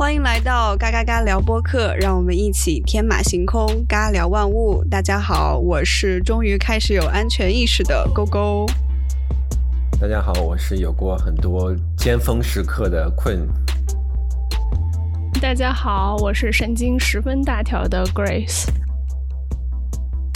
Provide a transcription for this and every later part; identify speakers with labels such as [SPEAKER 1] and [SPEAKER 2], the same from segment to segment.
[SPEAKER 1] 欢迎来到嘎嘎嘎聊播客，让我们一起天马行空，嘎聊万物。大家好，我是终于开始有安全意识的勾勾。
[SPEAKER 2] 大家好，我是有过很多尖峰时刻的困。
[SPEAKER 3] 大家好，我是神经十分大条的 Grace。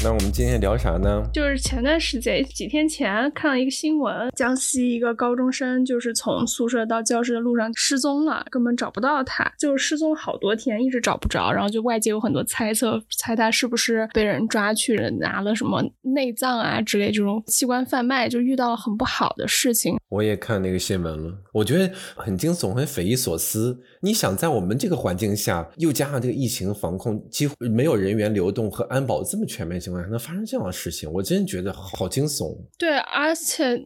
[SPEAKER 2] 那我们今天聊啥呢？
[SPEAKER 3] 就是前段时间几天前看了一个新闻，江西一个高中生就是从宿舍到教室的路上失踪了，根本找不到他，就是失踪好多天，一直找不着。然后就外界有很多猜测，猜他是不是被人抓去了，拿了什么内脏啊之类这种器官贩卖，就遇到了很不好的事情。
[SPEAKER 2] 我也看那个新闻了，我觉得很惊悚，很匪夷所思。你想在我们这个环境下，又加上这个疫情防控，几乎没有人员流动和安保这么全面能发生这样的事情，我真觉得好惊悚。
[SPEAKER 3] 对，而且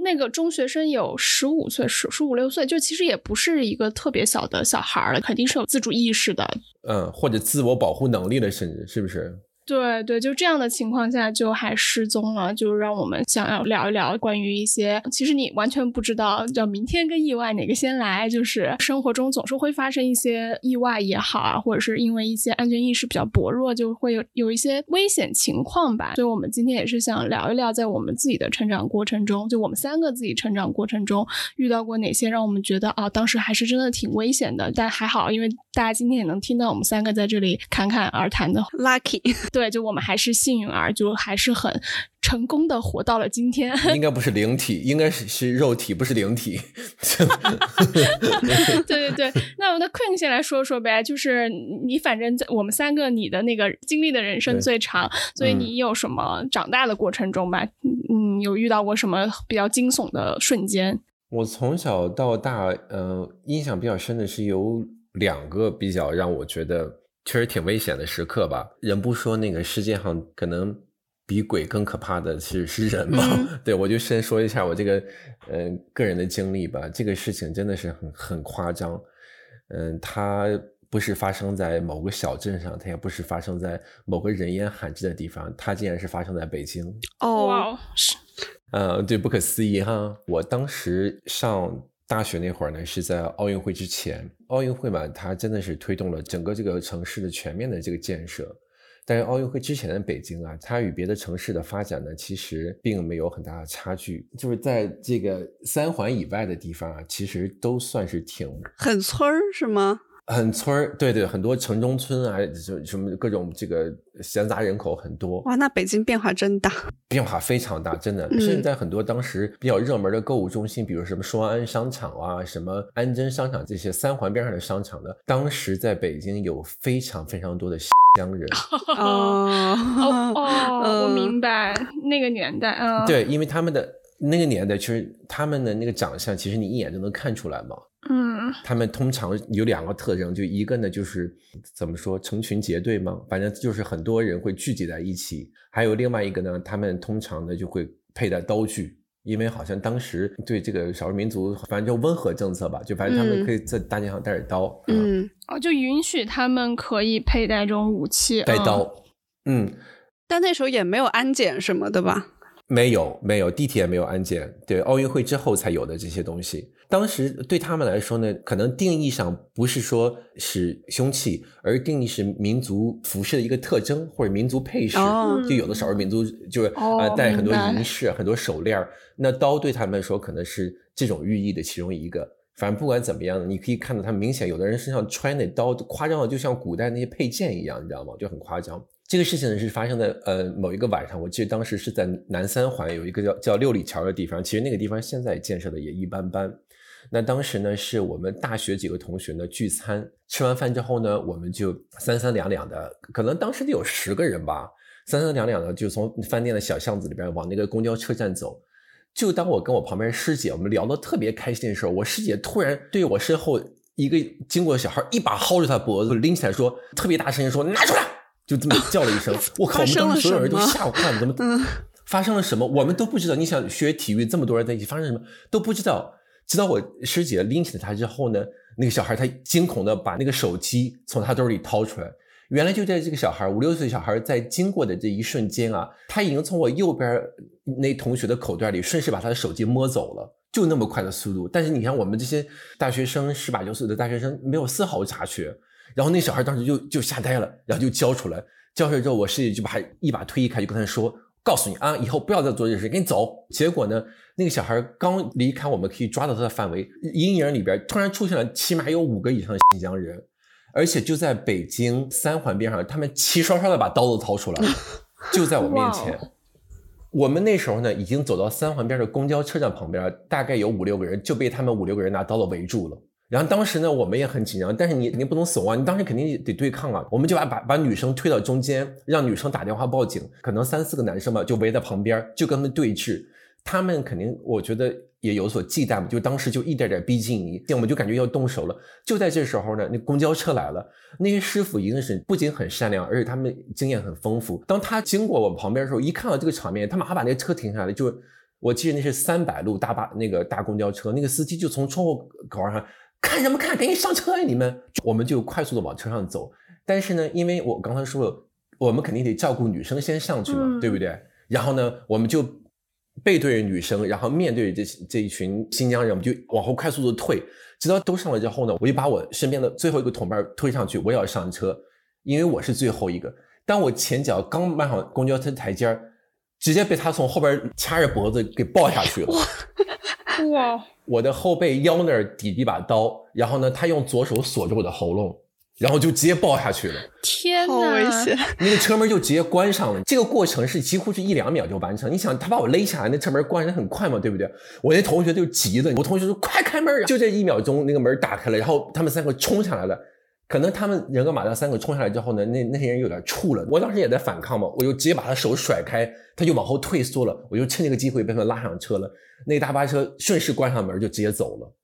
[SPEAKER 3] 那个中学生有十五岁，十十五六岁，就其实也不是一个特别小的小孩了，肯定是有自主意识的，
[SPEAKER 2] 嗯，或者自我保护能力的，甚至是不是？
[SPEAKER 3] 对对，就这样的情况下就还失踪了，就让我们想要聊一聊关于一些其实你完全不知道，叫明天跟意外哪个先来，就是生活中总是会发生一些意外也好啊，或者是因为一些安全意识比较薄弱，就会有有一些危险情况吧。所以我们今天也是想聊一聊，在我们自己的成长过程中，就我们三个自己成长过程中遇到过哪些让我们觉得啊，当时还是真的挺危险的，但还好，因为大家今天也能听到我们三个在这里侃侃而谈的
[SPEAKER 1] lucky。
[SPEAKER 3] 对，就我们还是幸运儿，就还是很成功的活到了今天。
[SPEAKER 2] 应该不是灵体，应该是是肉体，不是灵体。
[SPEAKER 3] 对对对，那我的 Queen 先来说说呗，就是你反正在我们三个，你的那个经历的人生最长，所以你有什么长大的过程中吧？嗯，有遇到过什么比较惊悚的瞬间？
[SPEAKER 2] 我从小到大，呃，印象比较深的是有两个比较让我觉得。确实挺危险的时刻吧？人不说那个世界上可能比鬼更可怕的是是人吗？对我就先说一下我这个呃个人的经历吧。这个事情真的是很很夸张。嗯，它不是发生在某个小镇上，它也不是发生在某个人烟罕至的地方，它竟然是发生在北京。
[SPEAKER 3] 哦，是，
[SPEAKER 2] 嗯，对，不可思议哈！我当时上。大学那会儿呢，是在奥运会之前。奥运会嘛，它真的是推动了整个这个城市的全面的这个建设。但是奥运会之前的北京啊，它与别的城市的发展呢，其实并没有很大的差距。就是在这个三环以外的地方啊，其实都算是挺
[SPEAKER 1] 很村儿，是吗？
[SPEAKER 2] 很村儿，对对，很多城中村啊，就什么各种这个闲杂人口很多。
[SPEAKER 1] 哇，那北京变化真大，
[SPEAKER 2] 变化非常大，真的。甚至在很多当时比较热门的购物中心，比如什么双安商场啊、什么安贞商场这些三环边上的商场的，当时在北京有非常非常多的 乡人。
[SPEAKER 3] 哦 哦，我明白那个年代啊。
[SPEAKER 2] 对，因为他们的那个年代，其实他们的那个长相，其实你一眼就能看出来嘛。
[SPEAKER 3] 嗯，
[SPEAKER 2] 他们通常有两个特征，就一个呢就是怎么说成群结队嘛，反正就是很多人会聚集在一起；还有另外一个呢，他们通常呢就会佩戴刀具，因为好像当时对这个少数民族，反正就温和政策吧，就反正他们可以在大街上带着刀。
[SPEAKER 1] 嗯，
[SPEAKER 3] 哦，就允许他们可以佩戴这种武器，
[SPEAKER 2] 带刀。嗯，
[SPEAKER 1] 但那时候也没有安检什么的吧？
[SPEAKER 2] 没有，没有，地铁没有安检，对，奥运会之后才有的这些东西。当时对他们来说呢，可能定义上不是说是凶器，而定义是民族服饰的一个特征或者民族配饰。就有的少数民族就是啊，戴很多银饰、很多手链那刀对他们来说可能是这种寓意的其中一个。反正不管怎么样，你可以看到他明显有的人身上穿那刀，夸张的就像古代那些佩剑一样，你知道吗？就很夸张。这个事情呢是发生在呃某一个晚上，我记得当时是在南三环有一个叫叫六里桥的地方，其实那个地方现在建设的也一般般。那当时呢是我们大学几个同学呢聚餐，吃完饭之后呢，我们就三三两两的，可能当时得有十个人吧，三三两两的就从饭店的小巷子里边往那个公交车站走。就当我跟我旁边师姐我们聊得特别开心的时候，我师姐突然对我身后一个经过的小孩一把薅住他脖子拎起来说，特别大声音说拿出来。就这么叫了一声，我靠！我们当时所有人都吓坏了，怎么发生了什么？我们都不知道。你想学体育，这么多人在一起，发生什么都不知道。直到我师姐拎起了他之后呢，那个小孩他惊恐的把那个手机从他兜里掏出来。原来就在这个小孩五六岁小孩在经过的这一瞬间啊，他已经从我右边那同学的口袋里顺势把他的手机摸走了。就那么快的速度。但是你看我们这些大学生，十八九岁的大学生，没有丝毫察觉。然后那小孩当时就就吓呆了，然后就交出来。交出来之后，我师姐就把他一把推开，就跟他说：“告诉你啊，以后不要再做这事，赶紧走。”结果呢，那个小孩刚离开我们可以抓到他的范围，阴影里边突然出现了起码有五个以上的新疆人，而且就在北京三环边上，他们齐刷刷的把刀子掏出来，就在我面前。我们那时候呢，已经走到三环边的公交车站旁边，大概有五六个人就被他们五六个人拿刀子围住了。然后当时呢，我们也很紧张，但是你肯定不能怂啊，你当时肯定得对抗啊。我们就把把把女生推到中间，让女生打电话报警。可能三四个男生吧，就围在旁边，就跟他们对峙。他们肯定，我觉得也有所忌惮嘛，就当时就一点点逼近你，我们就感觉要动手了。就在这时候呢，那公交车来了，那些师傅一定是不仅很善良，而且他们经验很丰富。当他经过我们旁边的时候，一看到这个场面，他马上把那车停下来。就我记得那是三百路大巴那个大公交车，那个司机就从窗户口上。看什么看？赶紧上车呀！你们，我们就快速的往车上走。但是呢，因为我刚才说了，我们肯定得照顾女生先上去嘛，对不对？然后呢，我们就背对着女生，然后面对这这一群新疆人，我们就往后快速的退，直到都上了之后呢，我就把我身边的最后一个同伴推上去，我也要上车，因为我是最后一个。当我前脚刚迈上公交车台阶儿，直接被他从后边掐着脖子给抱下去了。哇！我的后背腰那儿抵一把刀，然后呢，他用左手锁着我的喉咙，然后就直接抱下去了。
[SPEAKER 3] 天哪，
[SPEAKER 1] 好危险！
[SPEAKER 2] 那个车门就直接关上了。这个过程是几乎是一两秒就完成。你想，他把我勒下来，那车门关的很快嘛，对不对？我那同学就急了，我同学说：“快开门！”就这一秒钟，那个门打开了，然后他们三个冲上来了。可能他们人格马达三个冲下来之后呢，那那些人有点怵了。我当时也在反抗嘛，我就直接把他手甩开，他就往后退缩了。我就趁这个机会被他们拉上车了。那个大巴车顺势关上门就直接走了。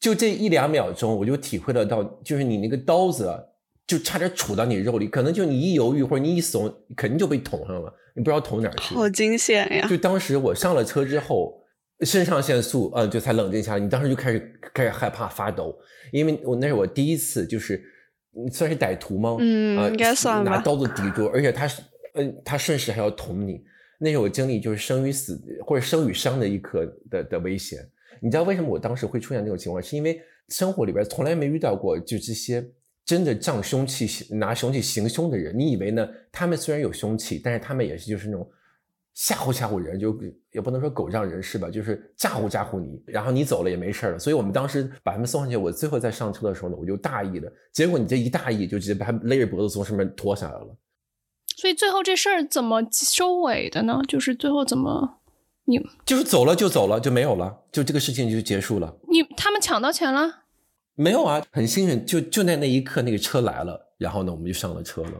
[SPEAKER 2] 就这一两秒钟，我就体会得到，就是你那个刀子就差点杵到你肉里，可能就你一犹豫或者你一怂，肯定就被捅上了，你不知道捅哪儿去。
[SPEAKER 1] 好惊险呀！
[SPEAKER 2] 就当时我上了车之后。肾上腺素，嗯，就才冷静下来。你当时就开始开始害怕发抖，因为我那是我第一次，就是算是歹徒吗？
[SPEAKER 1] 嗯，应该算
[SPEAKER 2] 吧。拿刀子抵住，而且他是，嗯，他顺势还要捅你。那是我经历就是生与死或者生与伤的一刻的的危险。你知道为什么我当时会出现这种情况？是因为生活里边从来没遇到过就这些真的仗凶器拿凶器行凶的人。你以为呢？他们虽然有凶器，但是他们也是就是那种。吓唬吓唬人，就也不能说狗仗人势吧，就是吓唬吓唬你，然后你走了也没事了。所以我们当时把他们送上去，我最后在上车的时候呢，我就大意了。结果你这一大意，就直接把他勒着脖子从上面拖下来了。
[SPEAKER 3] 所以最后这事儿怎么收尾的呢？就是最后怎么你
[SPEAKER 2] 就是走了就走了就没有了，就这个事情就结束了。
[SPEAKER 3] 你他们抢到钱了？
[SPEAKER 2] 没有啊，很幸运，就就在那一刻那个车来了，然后呢我们就上了车了。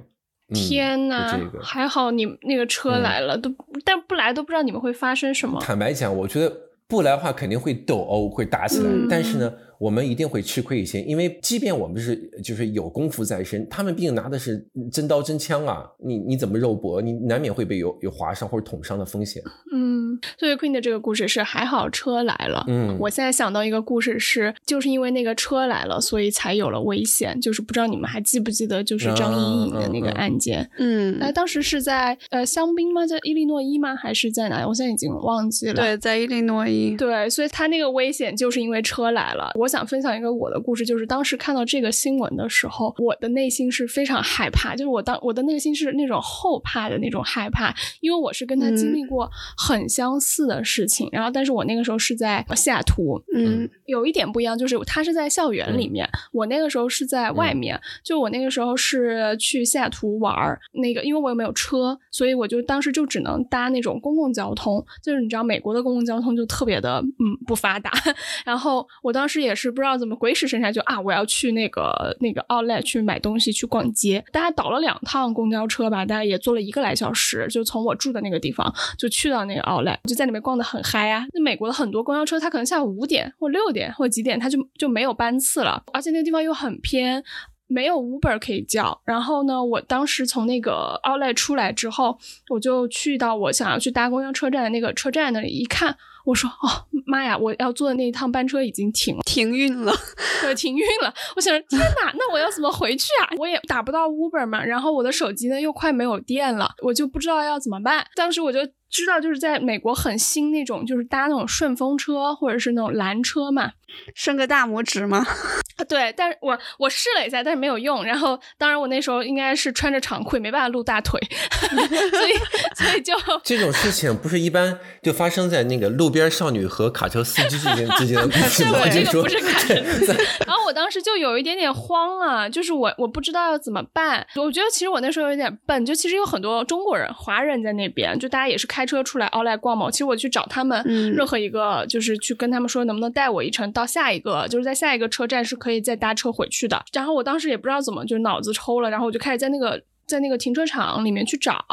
[SPEAKER 3] 天呐，还好你那个车来了，都但不来都不知道你们会发生什么。
[SPEAKER 2] 坦白讲，我觉得不来的话肯定会斗殴，会打起来。但是呢。我们一定会吃亏一些，因为即便我们是就是有功夫在身，他们毕竟拿的是真刀真枪啊，你你怎么肉搏，你难免会被有有划伤或者捅伤的风险。
[SPEAKER 3] 嗯，所以 Queen 的这个故事是还好车来了。嗯，我现在想到一个故事是，就是因为那个车来了，所以才有了危险。就是不知道你们还记不记得，就是张莹莹的那个案件。
[SPEAKER 1] 嗯，
[SPEAKER 3] 那当时是在呃香槟吗？在伊利诺伊吗？还是在哪？我现在已经忘记了。
[SPEAKER 1] 对，在伊利诺伊。
[SPEAKER 3] 对，所以他那个危险就是因为车来了。我。我想分享一个我的故事，就是当时看到这个新闻的时候，我的内心是非常害怕，就是我当我的内心是那种后怕的那种害怕，因为我是跟他经历过很相似的事情，然后但是我那个时候是在西雅图，
[SPEAKER 1] 嗯，
[SPEAKER 3] 有一点不一样，就是他是在校园里面，我那个时候是在外面，就我那个时候是去西雅图玩儿，那个因为我又没有车，所以我就当时就只能搭那种公共交通，就是你知道美国的公共交通就特别的嗯不发达，然后我当时也。是不知道怎么鬼使神差就啊，我要去那个那个 Outlet 去买东西去逛街。大家倒了两趟公交车吧，大家也坐了一个来小时，就从我住的那个地方就去到那个 Outlet，就在里面逛的很嗨啊。那美国的很多公交车，它可能下午五点或六点或几点，它就就没有班次了，而且那个地方又很偏，没有 Uber 可以叫。然后呢，我当时从那个 Outlet 出来之后，我就去到我想要去搭公交车站的那个车站那里一看。我说哦妈呀，我要坐的那一趟班车已经停了，
[SPEAKER 1] 停运了，
[SPEAKER 3] 对，停运了。我想天哪，那我要怎么回去啊？我也打不到 Uber 嘛，然后我的手机呢又快没有电了，我就不知道要怎么办。当时我就知道，就是在美国很兴那种，就是搭那种顺风车或者是那种蓝车嘛。
[SPEAKER 1] 伸个大拇指吗？
[SPEAKER 3] 对，但是我我试了一下，但是没有用。然后，当然我那时候应该是穿着长裤，没办法露大腿，所以所以就
[SPEAKER 2] 这种事情不是一般就发生在那个路边少女和卡车司机之间之间的故事吗？
[SPEAKER 3] 这
[SPEAKER 2] 个
[SPEAKER 3] 不是卡车司机。然后我当时就有一点点慌了，就是我我不知道要怎么办。我觉得其实我那时候有点笨，就其实有很多中国人、华人在那边，就大家也是开车出来奥莱逛嘛。其实我去找他们，任何一个就是去跟他们说能不能带我一程到。下一个就是在下一个车站是可以再搭车回去的。然后我当时也不知道怎么，就脑子抽了，然后我就开始在那个在那个停车场里面去找。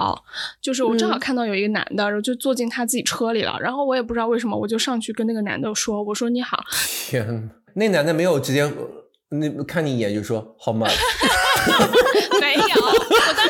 [SPEAKER 3] 就是我正好看到有一个男的，然后就坐进他自己车里了。然后我也不知道为什么，我就上去跟那个男的说：“我说你好。”
[SPEAKER 2] 天，那男的没有直接那看你一眼就说好吗？
[SPEAKER 3] 没有，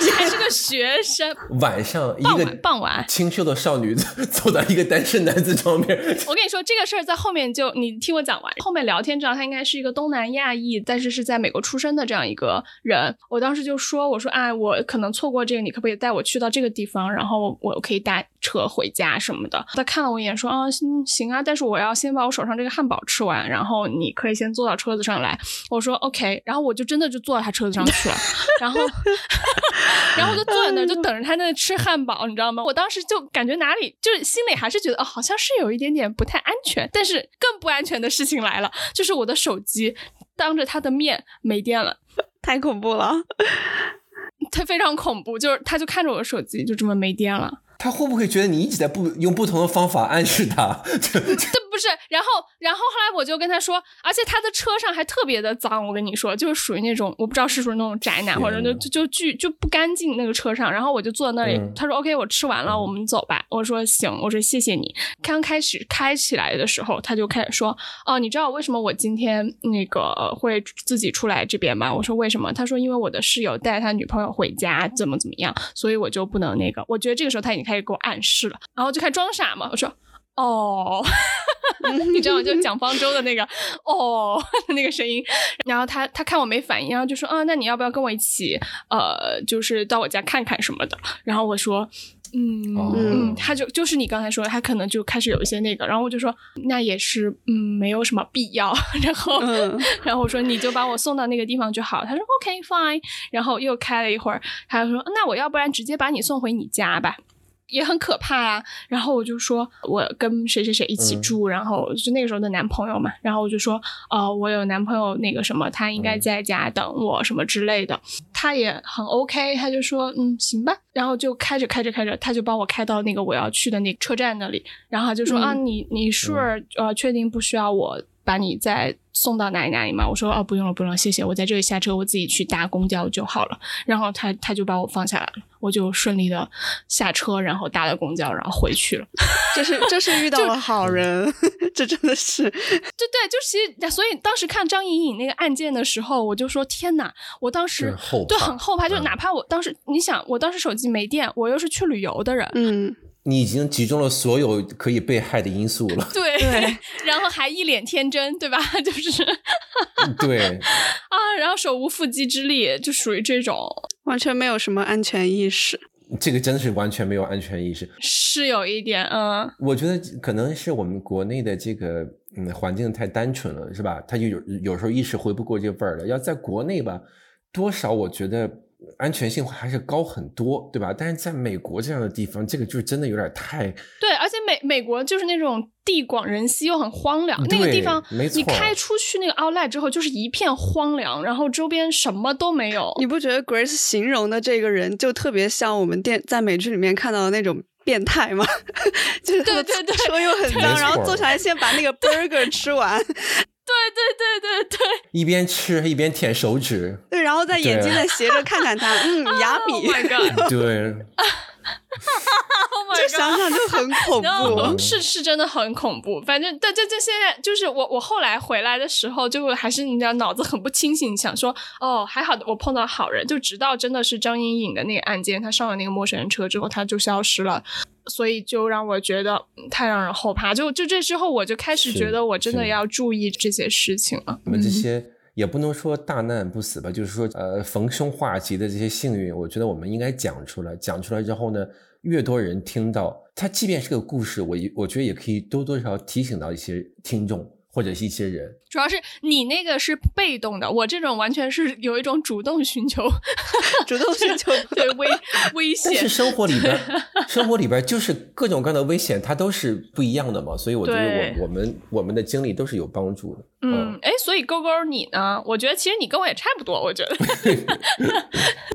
[SPEAKER 3] 我当时还是个学生。
[SPEAKER 2] 晚上，一个
[SPEAKER 3] 傍晚，
[SPEAKER 2] 清秀的少女走到一个单身男子旁边。
[SPEAKER 3] 我跟你说，这个事儿在后面就你听我讲完。后面聊天知道他应该是一个东南亚裔，但是是在美国出生的这样一个人。我当时就说，我说啊，我可能错过这个，你可不可以带我去到这个地方，然后我可以搭车回家什么的。他看了我一眼，说啊，行行啊，但是我要先把我手上这个汉堡吃完，然后你可以先坐到车子上来。我说 OK，然后我就真的就坐到他车子上去了，然后。然后就坐在那儿，就等着他那吃汉堡，你知道吗？我当时就感觉哪里就是心里还是觉得哦，好像是有一点点不太安全。但是更不安全的事情来了，就是我的手机当着他的面没电了，
[SPEAKER 1] 太恐怖了，
[SPEAKER 3] 他非常恐怖，就是他就看着我的手机就这么没电了。
[SPEAKER 2] 他会不会觉得你一直在不用不同的方法暗示他？
[SPEAKER 3] 这不是，然后，然后后来我就跟他说，而且他的车上还特别的脏，我跟你说，就是属于那种我不知道是不是那种宅男，或者就就就巨就不干净那个车上。然后我就坐在那里，他说 OK，我吃完了，我们走吧。我说行，我说谢谢你。刚开始开起来的时候，他就开始说，哦，你知道为什么我今天那个会自己出来这边吗？我说为什么？他说因为我的室友带他女朋友回家，怎么怎么样，所以我就不能那个。我觉得这个时候他已经。开始给我暗示了，然后就开始装傻嘛。我说：“哦，你知道吗？就 蒋方舟的那个哦那个声音。”然后他他看我没反应，然后就说：“啊，那你要不要跟我一起？呃，就是到我家看看什么的。”然后我说：“嗯嗯。”他就就是你刚才说，他可能就开始有一些那个。然后我就说：“那也是，嗯，没有什么必要。”然后然后我说：“你就把我送到那个地方就好。”他说：“OK fine。”然后又开了一会儿，他就说：“那我要不然直接把你送回你家吧。”也很可怕啊，然后我就说，我跟谁谁谁一起住，然后就那个时候的男朋友嘛，然后我就说，哦，我有男朋友，那个什么，他应该在家等我什么之类的，他也很 OK，他就说，嗯，行吧，然后就开着开着开着，他就帮我开到那个我要去的那个车站那里，然后他就说，啊，你你 sure 呃确定不需要我？把你再送到哪里哪里吗？我说哦，不用了，不用了，谢谢，我在这里下车，我自己去搭公交就好了。然后他他就把我放下来了，我就顺利的下车，然后搭了公交，然后回去了。
[SPEAKER 1] 这是这是遇到了好人，这真的是，对
[SPEAKER 3] 对，就其实所以当时看张颖颖那个案件的时候，我就说天哪，我当时对很后怕，就哪怕我当时你想，我当时手机没电，我又是去旅游的人，
[SPEAKER 1] 嗯。
[SPEAKER 2] 你已经集中了所有可以被害的因素了，
[SPEAKER 3] 对对，然后还一脸天真，对吧？就是
[SPEAKER 2] 对
[SPEAKER 3] 啊，然后手无缚鸡之力，就属于这种
[SPEAKER 1] 完全没有什么安全意识。
[SPEAKER 2] 这个真的是完全没有安全意识，
[SPEAKER 3] 是有一点，嗯。
[SPEAKER 2] 我觉得可能是我们国内的这个嗯环境太单纯了，是吧？他就有有时候一时回不过这味儿了。要在国内吧，多少我觉得。安全性还是高很多，对吧？但是在美国这样的地方，这个就是真的有点太……
[SPEAKER 3] 对，而且美美国就是那种地广人稀又很荒凉，那个地方，你开出去那个 Outlet 之后，就是一片荒凉，然后周边什么都没有。
[SPEAKER 1] 你不觉得 Grace 形容的这个人就特别像我们电在美剧里面看到的那种变态吗？就是
[SPEAKER 3] 对对对，
[SPEAKER 1] 车又很脏，然后坐下来先把那个 burger 吃完。
[SPEAKER 3] 对对对对对，
[SPEAKER 2] 一边吃一边舔手指，
[SPEAKER 1] 对，然后在眼睛的斜着看看他，嗯，牙比，
[SPEAKER 2] 对
[SPEAKER 3] Oh my
[SPEAKER 1] 想想就很恐怖。
[SPEAKER 3] 是是真的很恐怖。反正但这这现在就是我我后来回来的时候，就还是你知道脑子很不清醒，想说哦还好我碰到好人。就直到真的是张莹颖的那个案件，她上了那个陌生人车之后，她就消失了。所以就让我觉得太让人后怕。就就这之后，我就开始觉得我真的要注意这些事情了。
[SPEAKER 2] 你们这些也不能说大难不死吧，就是说呃逢凶化吉的这些幸运，我觉得我们应该讲出来。讲出来之后呢，越多人听到，它即便是个故事，我我觉得也可以多多少少提醒到一些听众。或者是一些人，
[SPEAKER 3] 主要是你那个是被动的，我这种完全是有一种主动寻求，
[SPEAKER 1] 主动寻求
[SPEAKER 3] 对危 危险。
[SPEAKER 2] 但是生活里边，生活里边就是各种各样的危险，它都是不一样的嘛，所以我觉得我我们我们的经历都是有帮助的。
[SPEAKER 3] 嗯，哎，所以勾勾你呢？我觉得其实你跟我也差不多，我觉得。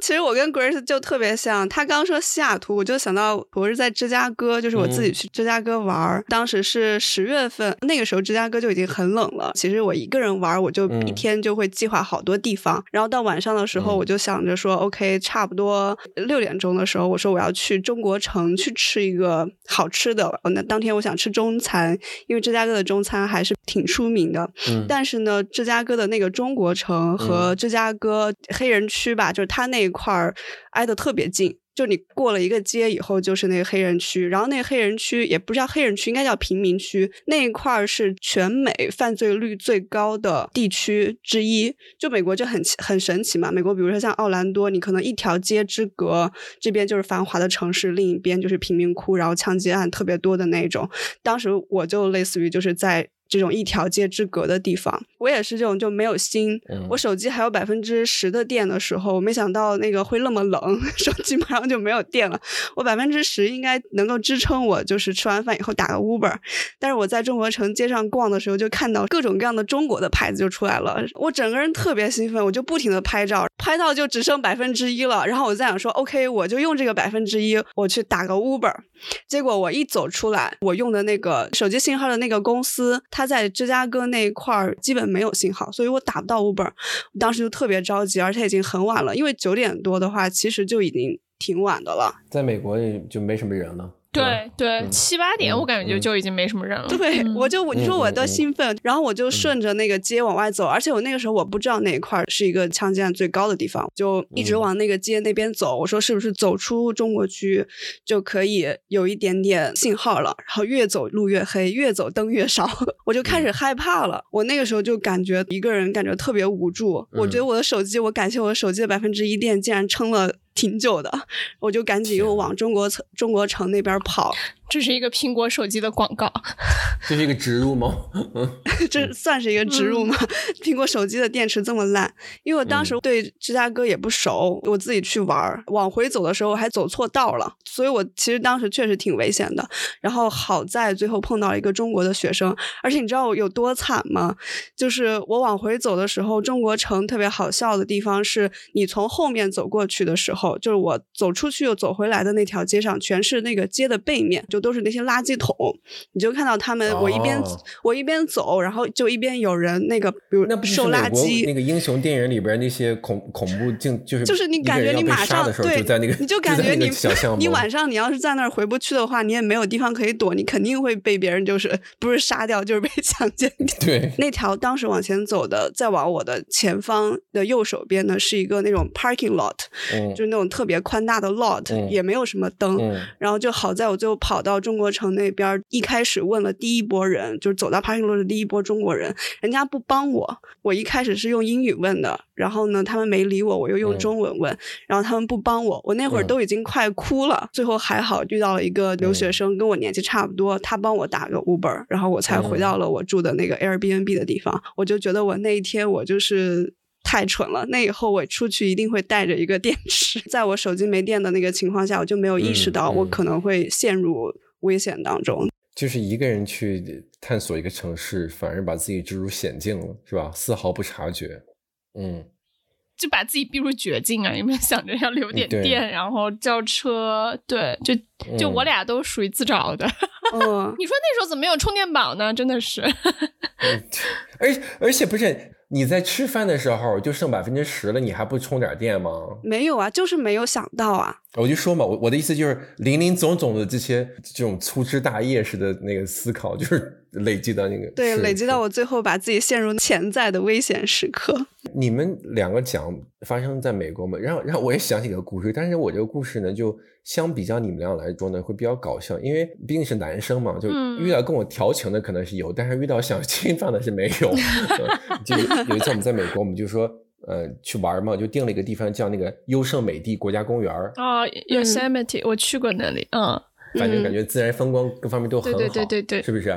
[SPEAKER 1] 其实我跟 Grace 就特别像，他刚说西雅图，我就想到我是在芝加哥，就是我自己去芝加哥玩，当时是十月份，那个时候芝加哥就已经。很冷了，其实我一个人玩，我就一天就会计划好多地方，然后到晚上的时候，我就想着说，OK，差不多六点钟的时候，我说我要去中国城去吃一个好吃的。那当天我想吃中餐，因为芝加哥的中餐还是挺出名的。但是呢，芝加哥的那个中国城和芝加哥黑人区吧，就是它那一块儿挨得特别近。就你过了一个街以后，就是那个黑人区，然后那个黑人区也不叫黑人区，应该叫贫民区。那一块儿是全美犯罪率最高的地区之一。就美国就很很神奇嘛，美国比如说像奥兰多，你可能一条街之隔，这边就是繁华的城市，另一边就是贫民窟，然后枪击案特别多的那种。当时我就类似于就是在。这种一条街之隔的地方，我也是这种就没有心。我手机还有百分之十的电的时候，我没想到那个会那么冷，手机马上就没有电了。我百分之十应该能够支撑我，就是吃完饭以后打个 Uber。但是我在中国城街上逛的时候，就看到各种各样的中国的牌子就出来了，我整个人特别兴奋，我就不停的拍照，拍到就只剩百分之一了。然后我在想说，OK，我就用这个百分之一，我去打个 Uber。结果我一走出来，我用的那个手机信号的那个公司。他在芝加哥那一块儿基本没有信号，所以我打不到 Uber。当时就特别着急，而且已经很晚了，因为九点多的话，其实就已经挺晚的了。
[SPEAKER 2] 在美国就没什么人了。
[SPEAKER 3] 对对，七八点我感觉就就已经没什么人了。
[SPEAKER 1] 对，我就你说我的兴奋，然后我就顺着那个街往外走，而且我那个时候我不知道那一块是一个枪击案最高的地方，就一直往那个街那边走。我说是不是走出中国区就可以有一点点信号了？然后越走路越黑，越走灯越少，我就开始害怕了。我那个时候就感觉一个人感觉特别无助。我觉得我的手机，我感谢我的手机的百分之一电竟然撑了。挺久的，我就赶紧又往中国城中国城那边跑。
[SPEAKER 3] 这是一个苹果手机的广告，
[SPEAKER 2] 这是一个植入吗？
[SPEAKER 1] 这算是一个植入吗？苹果手机的电池这么烂，因为我当时对芝加哥也不熟，我自己去玩，往回走的时候还走错道了，所以我其实当时确实挺危险的。然后好在最后碰到了一个中国的学生，而且你知道我有多惨吗？就是我往回走的时候，中国城特别好笑的地方是，你从后面走过去的时候，就是我走出去又走回来的那条街上，全是那个街的背面就。都是那些垃圾桶，你就看到他们，我一边我一边走，然后就一边有人那个，比如那不收垃圾。
[SPEAKER 2] 那个英雄电影里边那些恐恐怖镜，就是
[SPEAKER 1] 就是你感觉你马上对，
[SPEAKER 2] 在那个
[SPEAKER 1] 你就感觉你你晚上你要是在那儿回不去的话，你也没有地方可以躲，你肯定会被别人就是 不是杀掉就是被 强奸。
[SPEAKER 2] 对，
[SPEAKER 1] 那条当时往前走的，再往我的前方的右手边呢，是一个那种 parking lot，就是那种特别宽大的 lot，也没有什么灯，然后就好在我最后跑到。到中国城那边，一开始问了第一波人，就是走到 parking lot 的第一波中国人，人家不帮我。我一开始是用英语问的，然后呢，他们没理我，我又用中文问，然后他们不帮我。我那会儿都已经快哭了，最后还好遇到了一个留学生，跟我年纪差不多，他帮我打个 Uber，然后我才回到了我住的那个 Airbnb 的地方。我就觉得我那一天我就是。太蠢了！那以后我出去一定会带着一个电池，在我手机没电的那个情况下，我就没有意识到我可能会陷入危险当中。
[SPEAKER 2] 就是一个人去探索一个城市，反而把自己置入险境了，是吧？丝毫不察觉。嗯，
[SPEAKER 3] 就把自己逼入绝境啊！有没有想着要留点电，然后叫车？对，就就
[SPEAKER 2] 嗯
[SPEAKER 3] 我俩都属于自找的。
[SPEAKER 1] 嗯，
[SPEAKER 3] 你说那时候怎么没有充电宝呢？真的是，
[SPEAKER 2] 而而且不是你在吃饭的时候就剩百分之十了，你还不充点电吗？
[SPEAKER 1] 没有啊，就是没有想到啊。
[SPEAKER 2] 我就说嘛，我我的意思就是林林总总的这些这种粗枝大叶似的那个思考，就是 累积到那个
[SPEAKER 1] 对，累积到我最后把自己陷入潜在的危险时刻。
[SPEAKER 2] 你们两个讲发生在美国嘛，让让我也想起个故事，但是我这个故事呢，就相比较你们俩来说呢，会比较搞笑，因为毕竟是男生嘛，就
[SPEAKER 3] 嗯。
[SPEAKER 2] 遇到跟我调情的可能是有，但是遇到想侵犯的是没有。嗯就有一次我们在美国，我们就说呃去玩嘛，就定了一个地方叫那个优胜美地国家公园儿，
[SPEAKER 3] 哦，Yosemite，、我去过那里，嗯，
[SPEAKER 2] 反正感觉自然风光各方面都很好，
[SPEAKER 3] 对对对对对。
[SPEAKER 2] 是不是？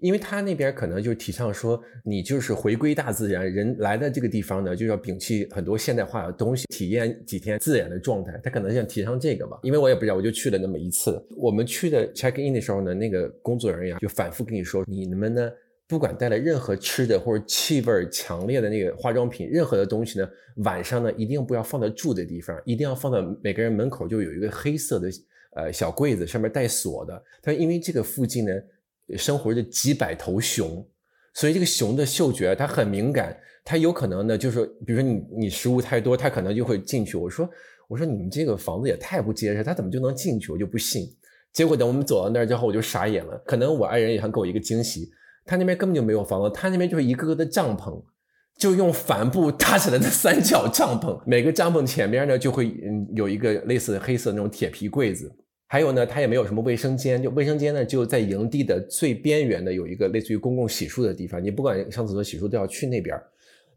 [SPEAKER 2] 因为他那边可能就提倡说，你就是回归大自然，人来的这个地方呢，就要摒弃很多现代化的东西，体验几天自然的状态。他可能想提倡这个吧，因为我也不知道，我就去了那么一次。我们去的 check in 的时候呢，那个工作人员就反复跟你说，你们呢，不管带了任何吃的或者气味强烈的那个化妆品，任何的东西呢，晚上呢一定不要放在住的地方，一定要放在每个人门口就有一个黑色的呃小柜子，上面带锁的。他因为这个附近呢生活着几百头熊，所以这个熊的嗅觉它很敏感，它有可能呢就是，比如说你你食物太多，它可能就会进去。我说我说你们这个房子也太不结实，它怎么就能进去？我就不信。结果等我们走到那儿之后，我就傻眼了。可能我爱人也想给我一个惊喜，他那边根本就没有房子，他那边就是一个个的帐篷，就用帆布搭起来的三角帐篷，每个帐篷前面呢就会嗯有一个类似黑色那种铁皮柜子。还有呢，它也没有什么卫生间，就卫生间呢就在营地的最边缘的有一个类似于公共洗漱的地方，你不管上厕所、洗漱都要去那边。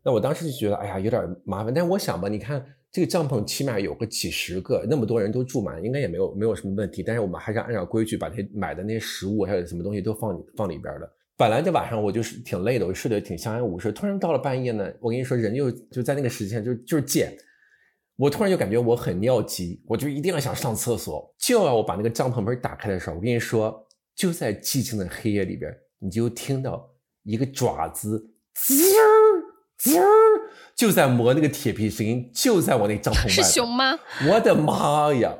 [SPEAKER 2] 那我当时就觉得，哎呀，有点麻烦。但是我想吧，你看这个帐篷起码有个几十个，那么多人都住满，应该也没有没有什么问题。但是我们还是按照规矩把那些买的那些食物还有什么东西都放放里边了。本来这晚上我就是挺累的，我睡得挺相安无事。突然到了半夜呢，我跟你说，人就就在那个时间就就是贱。我突然就感觉我很尿急，我就一定要想上厕所，就要我把那个帐篷门打开的时候，我跟你说，就在寂静的黑夜里边，你就听到一个爪子滋儿滋儿，就在磨那个铁皮声音，就在我那帐篷外
[SPEAKER 3] 是。熊吗？
[SPEAKER 2] 我的妈呀！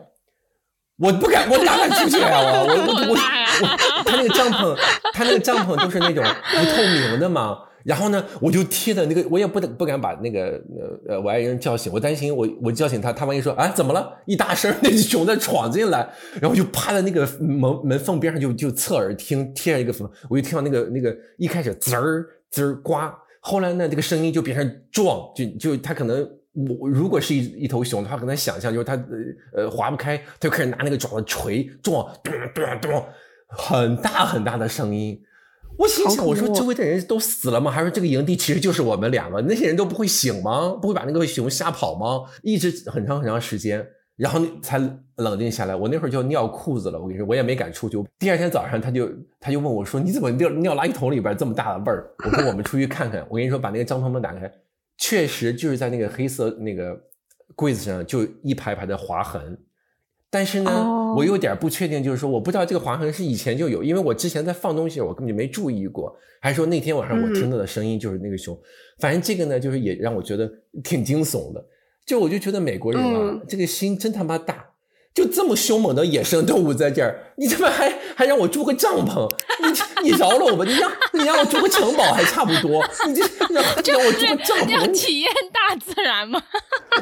[SPEAKER 2] 我不敢，我哪敢出去啊！我我我我 我，他那个帐篷，他那个帐篷都是那种不透明的嘛。然后呢，我就贴的那个，我也不不敢把那个呃呃我爱人叫醒，我担心我我叫醒他，他万一说啊怎么了？一大声，那熊在闯进来，然后就趴在那个门门缝边上就就侧耳听，贴上一个缝，我就听到那个那个一开始滋儿滋儿刮，后来呢这个声音就变成撞，就就他可能。我如果是一一头熊的话，可能想象就是它呃呃划不开，它就开始拿那个爪子锤撞，咚咚咚，很大很大的声音。我心想，我说周围的人都死了吗？还是说这个营地其实就是我们两个？那些人都不会醒吗？不会把那个熊吓跑吗？一直很长很长时间，然后才冷静下来。我那会儿就尿裤子了，我跟你说，我也没敢出去。第二天早上，他就他就问我说：“你怎么尿尿垃圾桶里边这么大的味儿？”我说：“我们出去看看。”我跟你说，把那个帐篷门打开。确实就是在那个黑色那个柜子上就一排排的划痕，但是呢，
[SPEAKER 1] 哦
[SPEAKER 2] 我有点不确定，就是说我不知道这个划痕是以前就有，因为我之前在放东西，我根本就没注意过，还是说那天晚上我听到的声音就是那个熊，反正这个呢，就是也让我觉得挺惊悚的，就我就觉得美国人啊，
[SPEAKER 1] 嗯
[SPEAKER 2] 这个心真他妈大。就这么凶猛的野生动物在这儿，你他妈还还让我住个帐篷？你你饶了我吧！你让你让我住个城堡还差不多，你这让让我住个帐
[SPEAKER 3] 要
[SPEAKER 2] 篷，你
[SPEAKER 3] 体验大自然吗？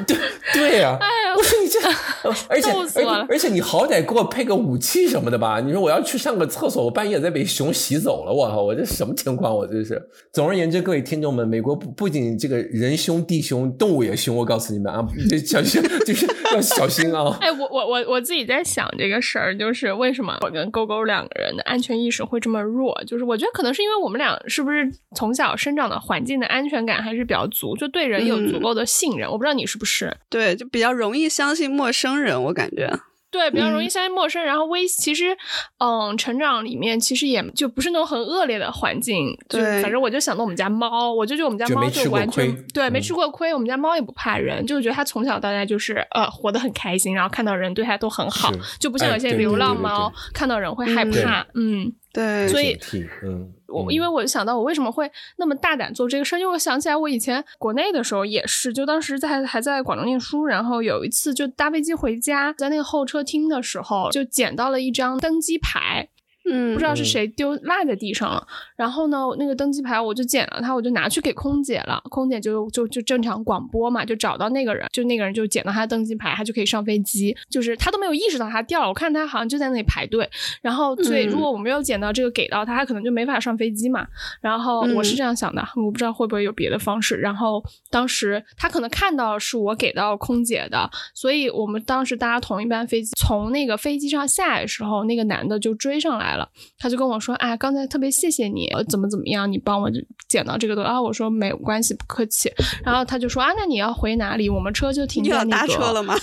[SPEAKER 2] 对对呀、
[SPEAKER 3] 哎呀
[SPEAKER 2] 我说你这，呃而且 而且而且你好歹给我配个武器什么的吧？你说我要去上个厕所，我半夜再被熊洗走了，我靠，我这什么情况？我这是。总而言之，各位听众们，美国不不仅这个人凶地凶，动物也凶，我告诉你们啊，这小心就是要小心啊。
[SPEAKER 3] 哎，我我我我自己在想这个事儿，就是为什么我跟勾勾两个人的安全意识会这么弱？就是我觉得可能是因为我们俩是不是从小生长的环境的安全感还是比较足，就对人有足
[SPEAKER 1] 嗯
[SPEAKER 3] 够的信任。我不知道你是不是？
[SPEAKER 1] 对，就比较容易相信陌生人，我感觉。
[SPEAKER 3] 对，比较容易
[SPEAKER 1] 嗯。
[SPEAKER 3] 相信陌生人，然后危其实，嗯，成长里面其实也就不是那种很恶劣的环境，就
[SPEAKER 1] 对。
[SPEAKER 3] 反正我就想到我们家猫，我就觉得我们家猫
[SPEAKER 2] 就
[SPEAKER 3] 完全
[SPEAKER 2] 亏
[SPEAKER 3] 对没
[SPEAKER 2] 嗯
[SPEAKER 3] 吃过亏，我们家猫也不怕人，就是觉得它从小到大就是呃活得很开心，然后看到人对它都很好，就不像
[SPEAKER 2] 哎
[SPEAKER 3] 有些流浪猫看到人会害
[SPEAKER 1] 嗯。
[SPEAKER 3] 怕，嗯，
[SPEAKER 1] 对，
[SPEAKER 3] 所以
[SPEAKER 2] 嗯，
[SPEAKER 3] 我因为我就想到我为什么会那么大胆做这个事儿，因为我想起来我以前国内的时候也是，就当时在还在广州念书，然后有一次就搭飞机回家，在那个候车厅的时候就捡到了一张登机牌。
[SPEAKER 1] 嗯，
[SPEAKER 3] 不知道是谁丢落在地上了，然后呢，那个登机牌我就捡了它，我就拿去给空姐了，空姐就就就正常广播嘛，就找到那个人，就那个人就捡到他的登机牌，他就可以上飞机，就是他都没有意识到他掉了，我看他好像就在那里排队，然后所以如果我没有捡到这个给到他，他可能就没法上飞机嘛，然后我是这样想的，我不知道会不会有别的方式，然后当时他可能看到是我给到空姐的，所以我们当时搭同一班飞机，从那个飞机上下来的时候，那个男的就追上来了。他就跟我说：“啊，刚才特别谢谢你，怎么怎么样，你帮我捡到这个东西啊？”我说：“没有关系，不客气。”然后他就说：“啊，那你要回哪里？我们车就停在那个。”
[SPEAKER 1] 搭车了吗？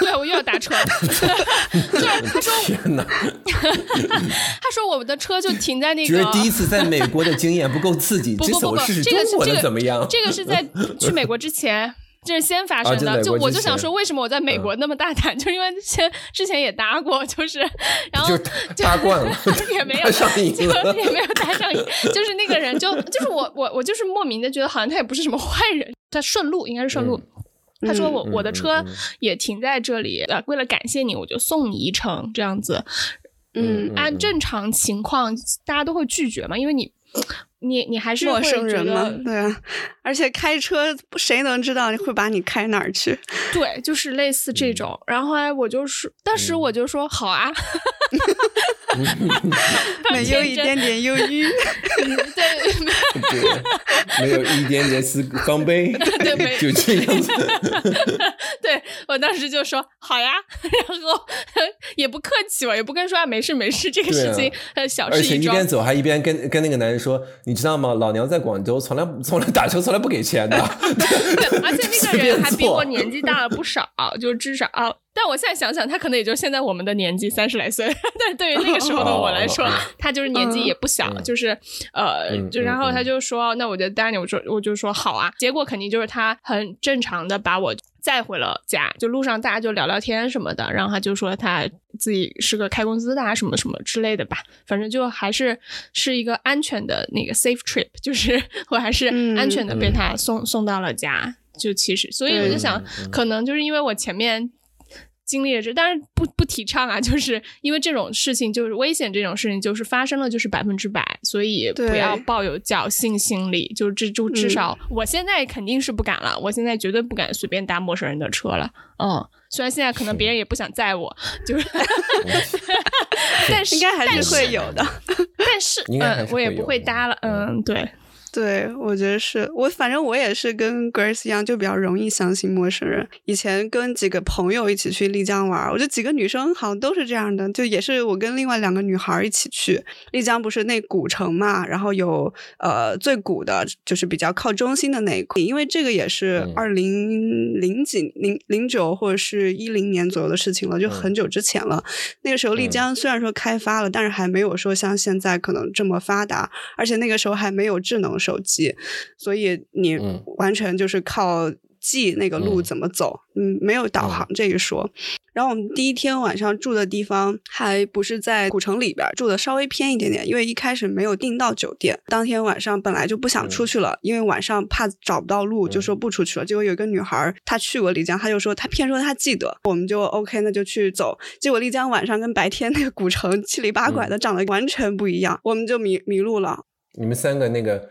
[SPEAKER 3] 对，我又要搭车了。对，他说：“
[SPEAKER 2] 天哪！”
[SPEAKER 3] 他说：“我们的车就停在那个。”
[SPEAKER 2] 觉得第一次在美国的经验不够刺激，
[SPEAKER 3] 不不不不，
[SPEAKER 2] 这
[SPEAKER 3] 个是这个
[SPEAKER 2] 怎么样？
[SPEAKER 3] 这个是在去美国之前。这是先发生的，就我就想说，为什么我在美国那么大胆？就因为先之前也搭过，就是，然后
[SPEAKER 2] 搭惯了，
[SPEAKER 3] 也没有
[SPEAKER 2] 上瘾，
[SPEAKER 3] 也没有搭上瘾，就是那个人就就是我我我就是莫名的觉得好像他也不是什么坏人，他顺路应该是顺路。他说我我的车也停在这里，呃，为了感谢你，我就送你一程这样子。
[SPEAKER 2] 嗯，
[SPEAKER 3] 按正常情况大家都会拒绝嘛，因为你。你你还是
[SPEAKER 1] 陌生人吗？对啊，而且开车谁能知道你会把你开哪儿去？
[SPEAKER 3] 对，就是类似这种。然后后来我就是，当时我就说好啊，
[SPEAKER 1] 没有一点点犹豫，
[SPEAKER 3] 对，
[SPEAKER 2] 没有一点点是防备，
[SPEAKER 3] 对，
[SPEAKER 2] 就这样子。
[SPEAKER 3] 对我当时就说好呀，然后也不客气吧，也不跟说啊，没事没事，这个事情呃小事。
[SPEAKER 2] 而且一边走还一边跟跟那个男人说。你知道吗？老娘在广州从来从来打球从来不给钱的，
[SPEAKER 3] 而且那个人还比我年纪大了不少，就至少。但我现在想想，他可能也就现在我们的年纪三十来岁，但对于那个时候的我来说，他就是年纪也不小，就是呃，就然后他就说，那我就带你，我说我就说好啊。结果肯定就是他很正常的把我。载回了家，就路上大家就聊聊天什么的，然后他就说他自己是个开工资的啊，什么什么之类的吧，反正就还是是一个安全的那个 safe trip，就是我还是安全的被他送送到了家，就其实，所以我就想，可能就是因为我前面。经历了这，但是不不提倡啊，就是因为这种事情就是危险，这种事情就是发生了就是百分之百，所以不要抱有侥幸心理。就这就至少，我现在肯定是不敢了，我现在绝对不敢随便搭陌生人的车了。嗯，虽然现在可能别人也不想载我，就是，但是
[SPEAKER 1] 应该还是会有的。
[SPEAKER 3] 但是，嗯，我也不会搭了。嗯，对。
[SPEAKER 1] 对，我觉得是我，反正我也是跟 Grace 一样，就比较容易相信陌生人。以前跟几个朋友一起去丽江玩，我觉得几个女生好像都是这样的，就也是我跟另外两个女孩一起去丽江，不是那古城嘛，然后有呃最古的，就是比较靠中心的那一块，因为这个也是二零零几零零九或者是一零年左右的事情了，就很久之前了。那个时候丽江虽然说开发了，但是还没有说像现在可能这么发达，而且那个时候还没有智能。手机，所以你完全就是靠记那个路怎么走，嗯，没有导航这一说。然后我们第一天晚上住的地方还不是在古城里边，住的稍微偏一点点，因为一开始没有订到酒店。当天晚上本来就不想出去了，因为晚上怕找不到路，就说不出去了。结果有一个女孩她去过丽江，她就说她偏说她记得，我们就 OK，那就去走。结果丽江晚上跟白天那个古城 七里八拐的长得完全不一样，我们就迷迷路了。
[SPEAKER 2] 你们三个那个。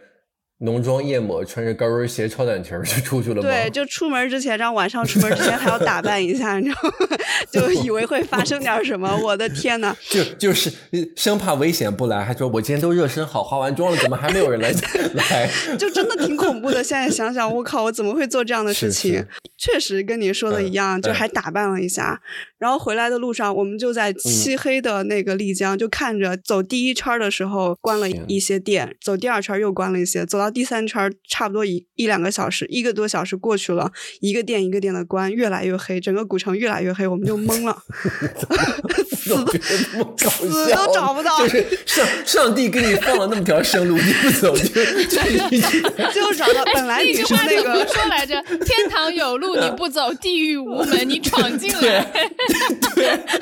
[SPEAKER 2] 浓妆艳抹，穿着高跟鞋、超短裙就出去了吗？
[SPEAKER 1] 对，就出门之前，然后晚上出门之前还要打扮一下，你知道吗？就以为会发生点什么。我的天呐，
[SPEAKER 2] 就就是生怕危险不来，还说我今天都热身好，化完妆了，怎么还没有人来 来？
[SPEAKER 1] 就真的挺恐怖的。现在想想，我靠，我怎么会做这样的事情？确实跟你说的一样，就还打扮了一下。然后回来的路上，我们就在漆黑的那个丽江，就看着走第一圈的时候关了一些店，走第二圈又关了一些，走到第三圈差不多一一两个小时，一个多小时过去了，一个店一个店的关，越来越黑，整个古城越来越黑，我们就懵了。
[SPEAKER 2] 死都觉得那么搞笑，
[SPEAKER 1] 死都找不到
[SPEAKER 2] 就是上上帝给你放了那么条生路，你不走就 就
[SPEAKER 1] 就找到。本来你是那
[SPEAKER 3] 句话怎么
[SPEAKER 1] 个
[SPEAKER 3] 说来着？天堂有路你不走，地狱无门你闯进来。